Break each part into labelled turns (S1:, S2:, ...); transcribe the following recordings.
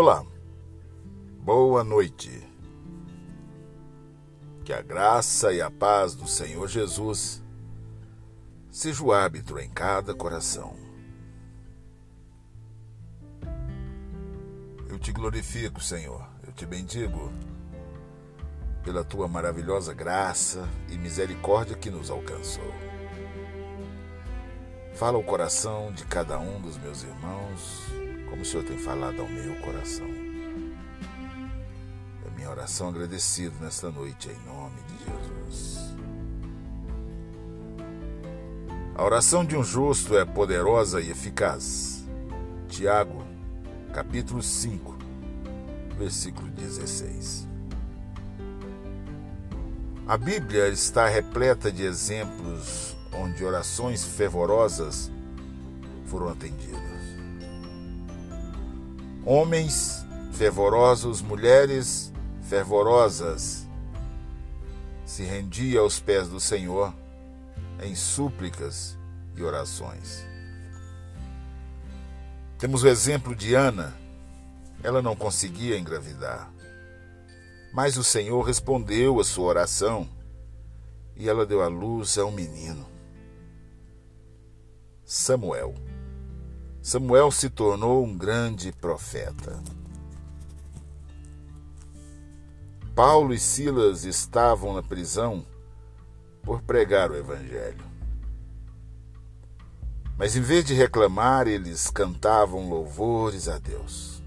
S1: Olá, boa noite. Que a graça e a paz do Senhor Jesus seja o árbitro em cada coração. Eu te glorifico, Senhor, eu te bendigo pela tua maravilhosa graça e misericórdia que nos alcançou. Fala o coração de cada um dos meus irmãos, Senhor tem falado ao meu coração. É minha oração agradecido nesta noite, em nome de Jesus. A oração de um justo é poderosa e eficaz. Tiago, capítulo 5, versículo 16. A Bíblia está repleta de exemplos onde orações fervorosas foram atendidas. Homens fervorosos, mulheres fervorosas se rendiam aos pés do Senhor em súplicas e orações. Temos o exemplo de Ana. Ela não conseguia engravidar. Mas o Senhor respondeu a sua oração e ela deu à luz a um menino. Samuel. Samuel se tornou um grande profeta. Paulo e Silas estavam na prisão por pregar o Evangelho. Mas em vez de reclamar, eles cantavam louvores a Deus.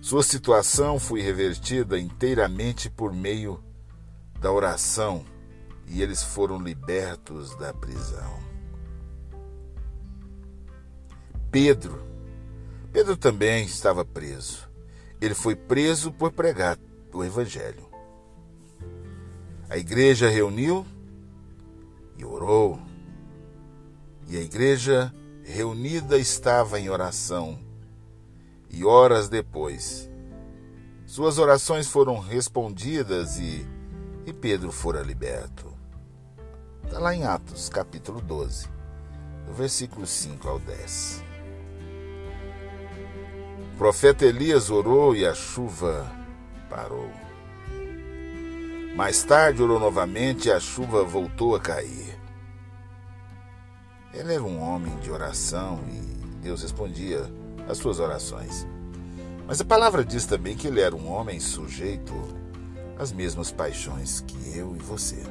S1: Sua situação foi revertida inteiramente por meio da oração e eles foram libertos da prisão. Pedro. Pedro também estava preso. Ele foi preso por pregar o Evangelho. A igreja reuniu e orou. E a igreja reunida estava em oração. E horas depois, suas orações foram respondidas e, e Pedro fora liberto. Está lá em Atos, capítulo 12, do versículo 5 ao 10. O profeta Elias orou e a chuva parou. Mais tarde orou novamente e a chuva voltou a cair. Ele era um homem de oração e Deus respondia às suas orações. Mas a palavra diz também que ele era um homem sujeito às mesmas paixões que eu e você.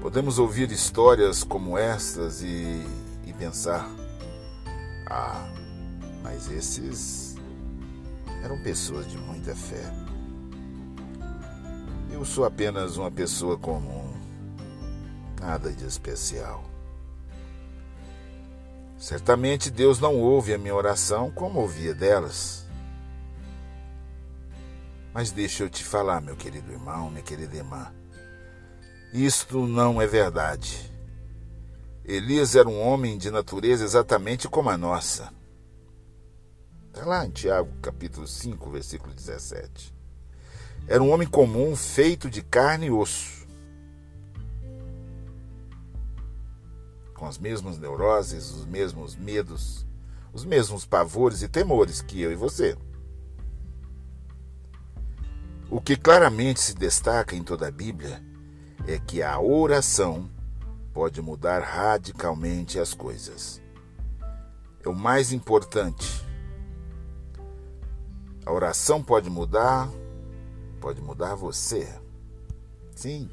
S1: Podemos ouvir histórias como estas e, e pensar: ah, mas esses eram pessoas de muita fé. Eu sou apenas uma pessoa comum, nada de especial. Certamente Deus não ouve a minha oração como ouvia delas. Mas deixa eu te falar, meu querido irmão, minha querida irmã. Isto não é verdade. Elias era um homem de natureza exatamente como a nossa. Está lá em Tiago, capítulo 5, versículo 17. Era um homem comum, feito de carne e osso. Com as mesmas neuroses, os mesmos medos, os mesmos pavores e temores que eu e você. O que claramente se destaca em toda a Bíblia é que a oração pode mudar radicalmente as coisas. É o mais importante. A oração pode mudar, pode mudar você. Sim.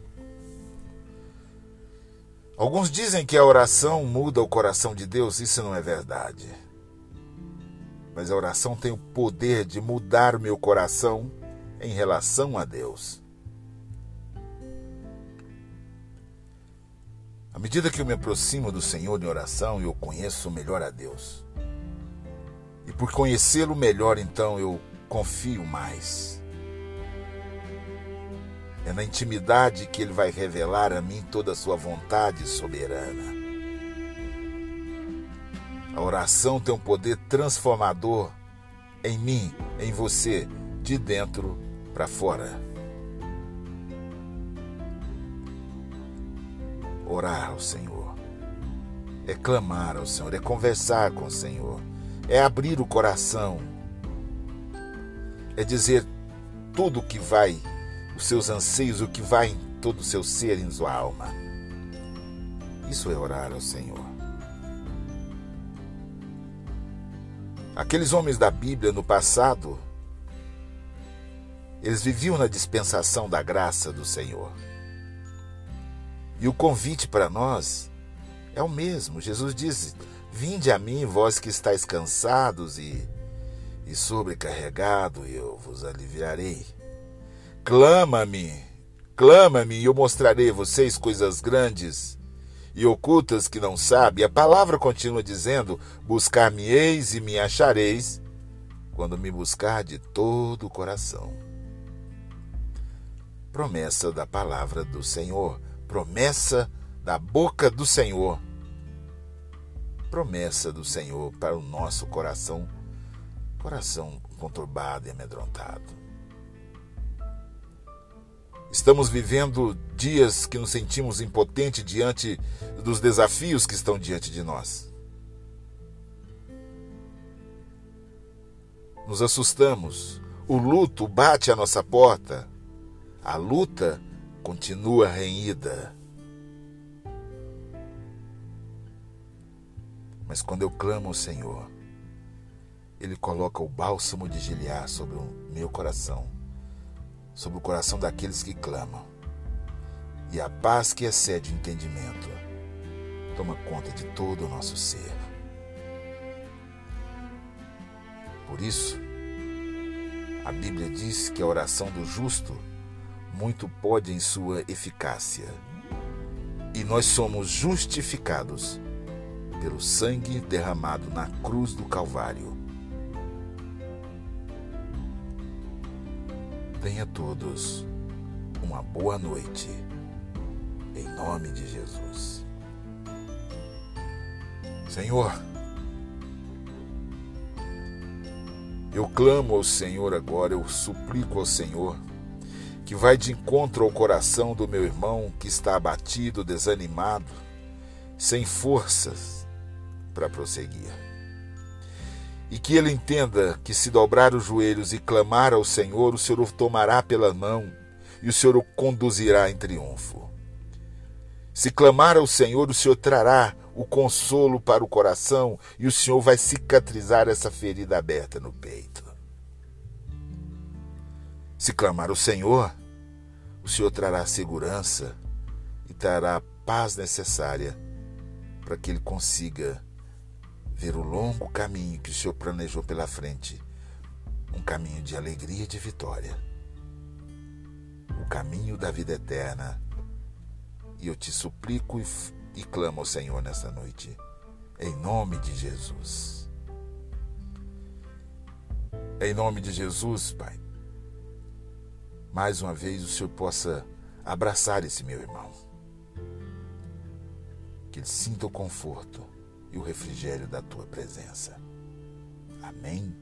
S1: Alguns dizem que a oração muda o coração de Deus, isso não é verdade. Mas a oração tem o poder de mudar meu coração em relação a Deus. À medida que eu me aproximo do Senhor em oração, eu conheço melhor a Deus. E por conhecê-lo melhor, então, eu confio mais. É na intimidade que ele vai revelar a mim toda a sua vontade soberana. A oração tem um poder transformador em mim, em você, de dentro para fora. Orar ao Senhor. é clamar ao Senhor, é conversar com o Senhor, é abrir o coração, é dizer tudo o que vai, os seus anseios, o que vai em todo o seu ser, em sua alma. Isso é orar ao Senhor. Aqueles homens da Bíblia no passado, eles viviam na dispensação da graça do Senhor. E o convite para nós é o mesmo. Jesus diz: Vinde a mim, vós que estáis cansados e, e sobrecarregado, eu vos aliviarei. Clama-me, clama-me, e eu mostrarei a vocês coisas grandes e ocultas que não sabe. A palavra continua dizendo: Buscar-me-eis e me achareis, quando me buscar de todo o coração. Promessa da palavra do Senhor, promessa da boca do Senhor. Promessa do Senhor para o nosso coração, coração conturbado e amedrontado. Estamos vivendo dias que nos sentimos impotentes diante dos desafios que estão diante de nós. Nos assustamos, o luto bate à nossa porta, a luta continua renhida. Mas quando eu clamo ao Senhor, Ele coloca o bálsamo de Gilear sobre o meu coração sobre o coração daqueles que clamam. E a paz que excede o entendimento toma conta de todo o nosso ser. Por isso, a Bíblia diz que a oração do justo muito pode em sua eficácia. E nós somos justificados pelo sangue derramado na cruz do Calvário Tenha todos uma boa noite, em nome de Jesus. Senhor, eu clamo ao Senhor agora, eu suplico ao Senhor que vai de encontro ao coração do meu irmão que está abatido, desanimado, sem forças para prosseguir e que ele entenda que se dobrar os joelhos e clamar ao Senhor, o Senhor o tomará pela mão e o Senhor o conduzirá em triunfo. Se clamar ao Senhor, o Senhor trará o consolo para o coração e o Senhor vai cicatrizar essa ferida aberta no peito. Se clamar ao Senhor, o Senhor trará segurança e trará a paz necessária para que ele consiga ver o longo caminho que o Senhor planejou pela frente um caminho de alegria e de vitória. O caminho da vida eterna. E eu te suplico e, e clamo ao Senhor nesta noite, em nome de Jesus. Em nome de Jesus, Pai. Mais uma vez o Senhor possa abraçar esse meu irmão. Que ele sinta o conforto e o refrigério da tua presença. Amém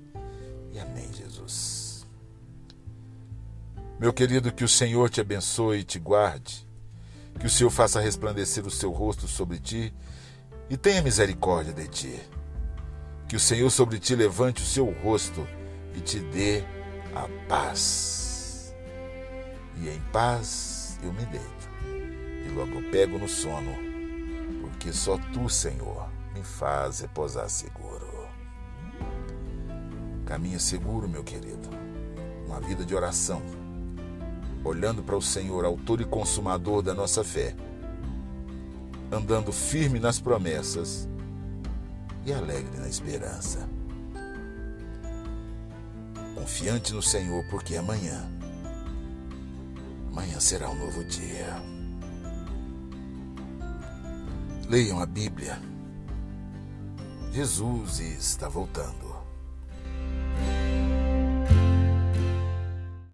S1: e amém, Jesus. Meu querido, que o Senhor te abençoe e te guarde, que o Senhor faça resplandecer o seu rosto sobre ti e tenha misericórdia de ti. Que o Senhor sobre ti levante o seu rosto e te dê a paz. E em paz eu me deito, e logo pego no sono, porque só tu, Senhor, me faz repousar seguro. Caminha seguro, meu querido, uma vida de oração, olhando para o Senhor, autor e consumador da nossa fé, andando firme nas promessas e alegre na esperança. Confiante no Senhor, porque amanhã, amanhã será um novo dia. Leiam a Bíblia Jesus está voltando.